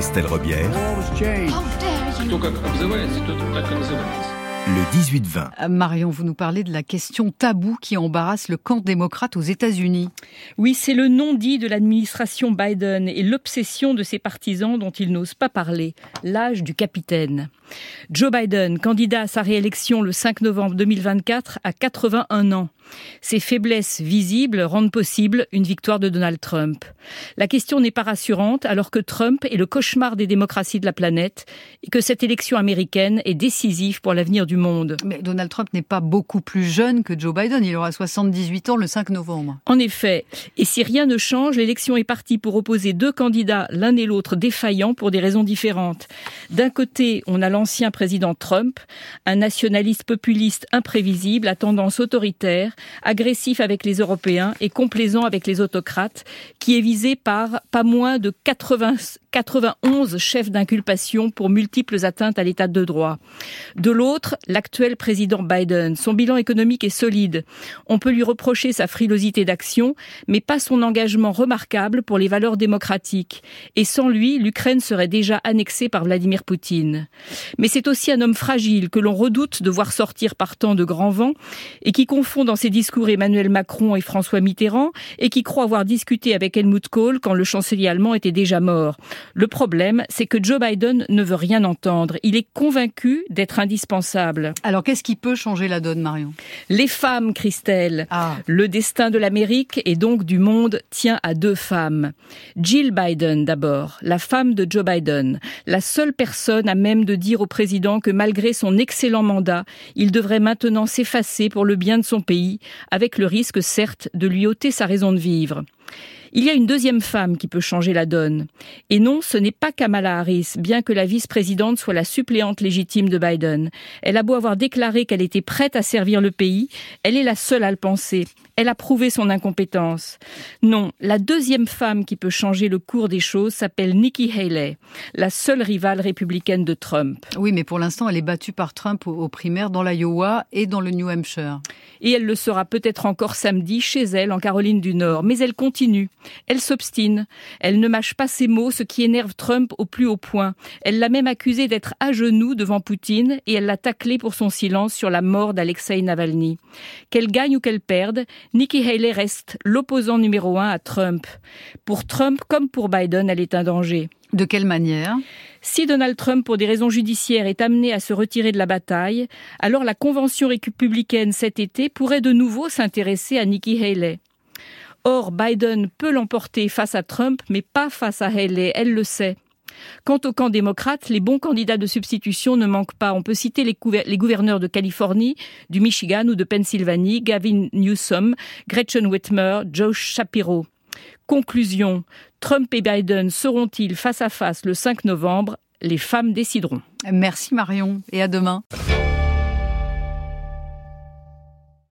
Christelle Robière. Le 18-20. Euh, Marion, vous nous parlez de la question taboue qui embarrasse le camp démocrate aux États-Unis. Oui, c'est le non-dit de l'administration Biden et l'obsession de ses partisans dont ils n'osent pas parler, l'âge du capitaine. Joe Biden, candidat à sa réélection le 5 novembre 2024, a 81 ans. Ses faiblesses visibles rendent possible une victoire de Donald Trump. La question n'est pas rassurante alors que Trump est le cauchemar des démocraties de la planète et que cette élection américaine est décisive pour l'avenir du monde. Mais Donald Trump n'est pas beaucoup plus jeune que Joe Biden. Il aura 78 ans le 5 novembre. En effet. Et si rien ne change, l'élection est partie pour opposer deux candidats, l'un et l'autre défaillants pour des raisons différentes. D'un côté, on a l'ancien président Trump, un nationaliste populiste imprévisible à tendance autoritaire, agressif avec les Européens et complaisant avec les autocrates, qui est visé par pas moins de 80, 91 chefs d'inculpation pour multiples atteintes à l'état de droit. De l'autre, l'actuel président Biden. Son bilan économique est solide. On peut lui reprocher sa frilosité d'action, mais pas son engagement remarquable pour les valeurs démocratiques. Et sans lui, l'Ukraine serait déjà annexée par Vladimir Poutine. Mais c'est aussi un homme fragile que l'on redoute de voir sortir par temps de grands vents et qui confond dans ses discours Emmanuel Macron et François Mitterrand et qui croit avoir discuté avec Helmut Kohl quand le chancelier allemand était déjà mort. Le problème, c'est que Joe Biden ne veut rien entendre. Il est convaincu d'être indispensable. Alors qu'est-ce qui peut changer la donne, Marion? Les femmes, Christelle. Ah. Le destin de l'Amérique et donc du monde tient à deux femmes. Jill Biden d'abord, la femme de Joe Biden, la seule personne à même de dire au que malgré son excellent mandat, il devrait maintenant s'effacer pour le bien de son pays, avec le risque certes de lui ôter sa raison de vivre. Il y a une deuxième femme qui peut changer la donne. Et non, ce n'est pas Kamala Harris, bien que la vice-présidente soit la suppléante légitime de Biden. Elle a beau avoir déclaré qu'elle était prête à servir le pays, elle est la seule à le penser. Elle a prouvé son incompétence. Non, la deuxième femme qui peut changer le cours des choses s'appelle Nikki Haley, la seule rivale républicaine de Trump. Oui, mais pour l'instant, elle est battue par Trump aux primaires dans l'Iowa et dans le New Hampshire. Et elle le sera peut-être encore samedi chez elle en Caroline du Nord. Mais elle continue. Elle s'obstine. Elle ne mâche pas ses mots, ce qui énerve Trump au plus haut point. Elle l'a même accusé d'être à genoux devant Poutine et elle l'a taclé pour son silence sur la mort d'Alexei Navalny. Qu'elle gagne ou qu'elle perde, Nikki Haley reste l'opposant numéro un à Trump. Pour Trump comme pour Biden, elle est un danger. De quelle manière? Si Donald Trump, pour des raisons judiciaires, est amené à se retirer de la bataille, alors la convention républicaine cet été pourrait de nouveau s'intéresser à Nikki Haley. Or, Biden peut l'emporter face à Trump, mais pas face à Haley, elle le sait. Quant au camp démocrate, les bons candidats de substitution ne manquent pas. On peut citer les, gouverneurs de Californie, du Michigan ou de Pennsylvanie, Gavin Newsom, Gretchen Whitmer, Joe Shapiro. Conclusion, Trump et Biden seront-ils face à face le 5 novembre? Les femmes décideront. Merci Marion et à demain.